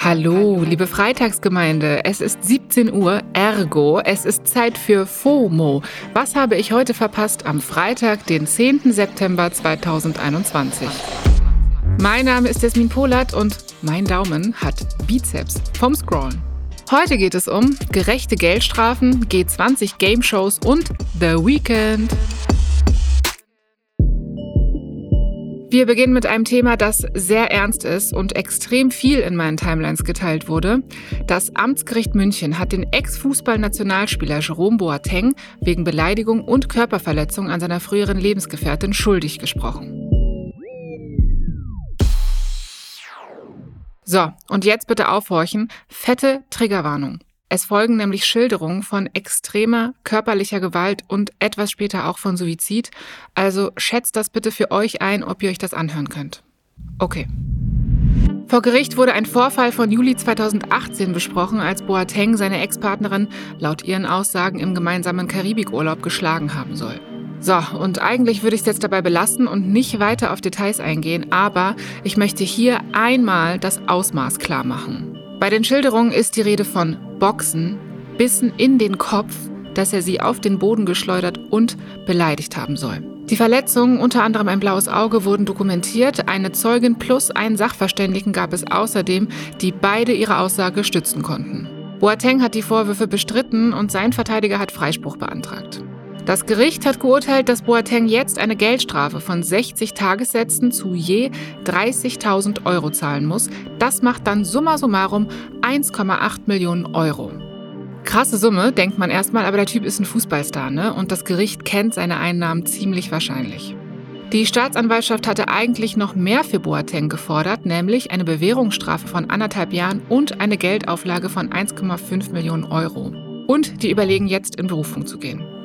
Hallo, liebe Freitagsgemeinde. Es ist 17 Uhr, ergo, es ist Zeit für FOMO. Was habe ich heute verpasst am Freitag, den 10. September 2021? Mein Name ist Jasmin Polat und mein Daumen hat Bizeps vom Scrollen. Heute geht es um gerechte Geldstrafen, G20 Game Shows und The Weekend. Wir beginnen mit einem Thema, das sehr ernst ist und extrem viel in meinen Timelines geteilt wurde. Das Amtsgericht München hat den Ex-Fußball-Nationalspieler Jerome Boateng wegen Beleidigung und Körperverletzung an seiner früheren Lebensgefährtin schuldig gesprochen. So, und jetzt bitte aufhorchen. Fette Triggerwarnung. Es folgen nämlich Schilderungen von extremer körperlicher Gewalt und etwas später auch von Suizid. Also schätzt das bitte für euch ein, ob ihr euch das anhören könnt. Okay. Vor Gericht wurde ein Vorfall von Juli 2018 besprochen, als Boateng seine Ex-Partnerin laut ihren Aussagen im gemeinsamen Karibikurlaub geschlagen haben soll. So, und eigentlich würde ich es jetzt dabei belassen und nicht weiter auf Details eingehen, aber ich möchte hier einmal das Ausmaß klar machen. Bei den Schilderungen ist die Rede von Boxen, Bissen in den Kopf, dass er sie auf den Boden geschleudert und beleidigt haben soll. Die Verletzungen, unter anderem ein blaues Auge, wurden dokumentiert. Eine Zeugin plus einen Sachverständigen gab es außerdem, die beide ihre Aussage stützen konnten. Boateng hat die Vorwürfe bestritten und sein Verteidiger hat Freispruch beantragt. Das Gericht hat geurteilt, dass Boateng jetzt eine Geldstrafe von 60 Tagessätzen zu je 30.000 Euro zahlen muss. Das macht dann summa summarum 1,8 Millionen Euro. Krasse Summe, denkt man erstmal, aber der Typ ist ein Fußballstar, ne? Und das Gericht kennt seine Einnahmen ziemlich wahrscheinlich. Die Staatsanwaltschaft hatte eigentlich noch mehr für Boateng gefordert, nämlich eine Bewährungsstrafe von anderthalb Jahren und eine Geldauflage von 1,5 Millionen Euro. Und die überlegen jetzt in Berufung zu gehen.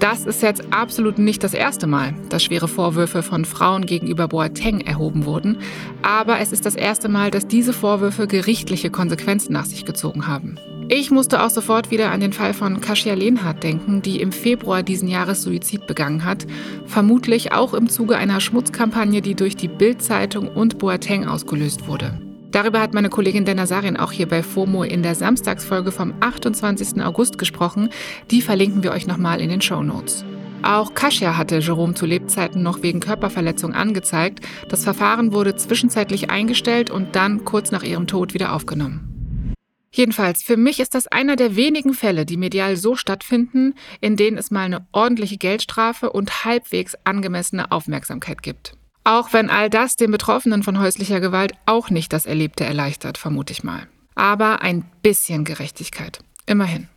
Das ist jetzt absolut nicht das erste Mal, dass schwere Vorwürfe von Frauen gegenüber Boateng erhoben wurden, aber es ist das erste Mal, dass diese Vorwürfe gerichtliche Konsequenzen nach sich gezogen haben. Ich musste auch sofort wieder an den Fall von Kasia Lehnhardt denken, die im Februar diesen Jahres Suizid begangen hat, vermutlich auch im Zuge einer Schmutzkampagne, die durch die Bild-Zeitung und Boateng ausgelöst wurde. Darüber hat meine Kollegin Dana Sarin auch hier bei FOMO in der Samstagsfolge vom 28. August gesprochen. Die verlinken wir euch nochmal in den Show Notes. Auch Kasia hatte Jerome zu Lebzeiten noch wegen Körperverletzung angezeigt. Das Verfahren wurde zwischenzeitlich eingestellt und dann kurz nach ihrem Tod wieder aufgenommen. Jedenfalls, für mich ist das einer der wenigen Fälle, die medial so stattfinden, in denen es mal eine ordentliche Geldstrafe und halbwegs angemessene Aufmerksamkeit gibt. Auch wenn all das den Betroffenen von häuslicher Gewalt auch nicht das Erlebte erleichtert, vermute ich mal. Aber ein bisschen Gerechtigkeit. Immerhin.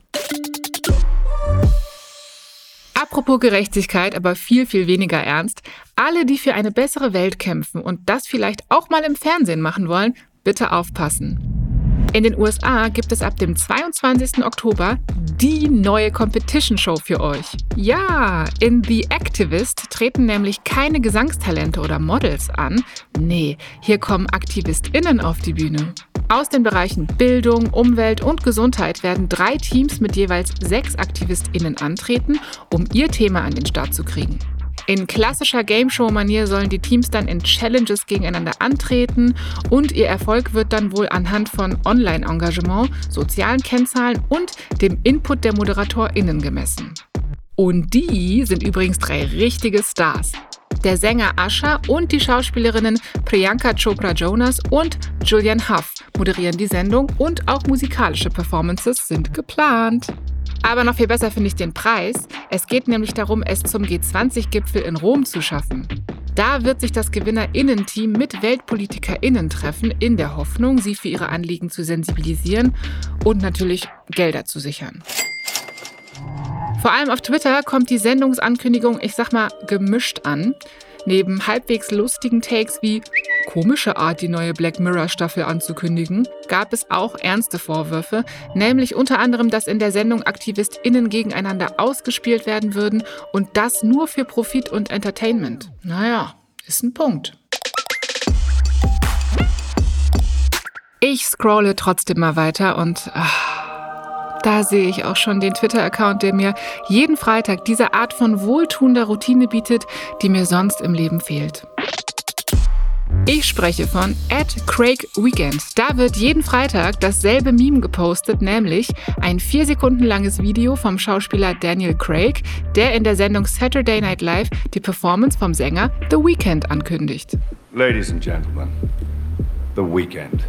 Apropos Gerechtigkeit, aber viel, viel weniger ernst. Alle, die für eine bessere Welt kämpfen und das vielleicht auch mal im Fernsehen machen wollen, bitte aufpassen. In den USA gibt es ab dem 22. Oktober die neue Competition Show für euch. Ja, in The Activist treten nämlich keine Gesangstalente oder Models an. Nee, hier kommen AktivistInnen auf die Bühne. Aus den Bereichen Bildung, Umwelt und Gesundheit werden drei Teams mit jeweils sechs AktivistInnen antreten, um ihr Thema an den Start zu kriegen. In klassischer Game-Show-Manier sollen die Teams dann in Challenges gegeneinander antreten und ihr Erfolg wird dann wohl anhand von Online-Engagement, sozialen Kennzahlen und dem Input der ModeratorInnen gemessen. Und die sind übrigens drei richtige Stars. Der Sänger Asha und die Schauspielerinnen Priyanka Chopra Jonas und Julian Huff moderieren die Sendung und auch musikalische Performances sind geplant. Aber noch viel besser finde ich den Preis. Es geht nämlich darum, es zum G20-Gipfel in Rom zu schaffen. Da wird sich das Gewinnerinnen-Team mit WeltpolitikerInnen treffen, in der Hoffnung, sie für ihre Anliegen zu sensibilisieren und natürlich Gelder zu sichern. Vor allem auf Twitter kommt die Sendungsankündigung, ich sag mal, gemischt an. Neben halbwegs lustigen Takes wie komische Art, die neue Black Mirror Staffel anzukündigen, gab es auch ernste Vorwürfe, nämlich unter anderem, dass in der Sendung AktivistInnen gegeneinander ausgespielt werden würden und das nur für Profit und Entertainment. Naja, ist ein Punkt. Ich scrolle trotzdem mal weiter und ach, da sehe ich auch schon den Twitter-Account, der mir jeden Freitag diese Art von wohltuender Routine bietet, die mir sonst im Leben fehlt. Ich spreche von At Craig Weekend. Da wird jeden Freitag dasselbe Meme gepostet, nämlich ein vier Sekunden langes Video vom Schauspieler Daniel Craig, der in der Sendung Saturday Night Live die Performance vom Sänger The Weeknd ankündigt. Ladies and Gentlemen, The Weeknd.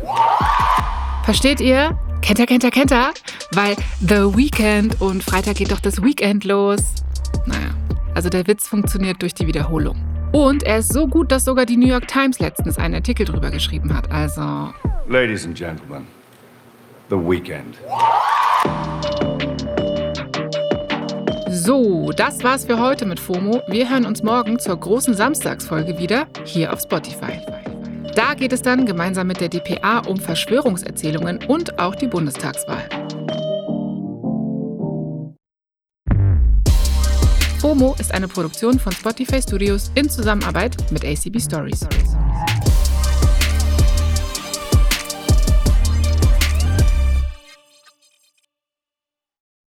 Versteht ihr? Kennt ihr, kennt ihr, kennt ihr? Weil The Weekend und Freitag geht doch das Weekend los. Naja, also der Witz funktioniert durch die Wiederholung. Und er ist so gut, dass sogar die New York Times letztens einen Artikel drüber geschrieben hat. Also. Ladies and Gentlemen, The Weeknd. So, das war's für heute mit FOMO. Wir hören uns morgen zur großen Samstagsfolge wieder hier auf Spotify. Da geht es dann gemeinsam mit der DPA um Verschwörungserzählungen und auch die Bundestagswahl. FOMO ist eine Produktion von Spotify Studios in Zusammenarbeit mit ACB Stories.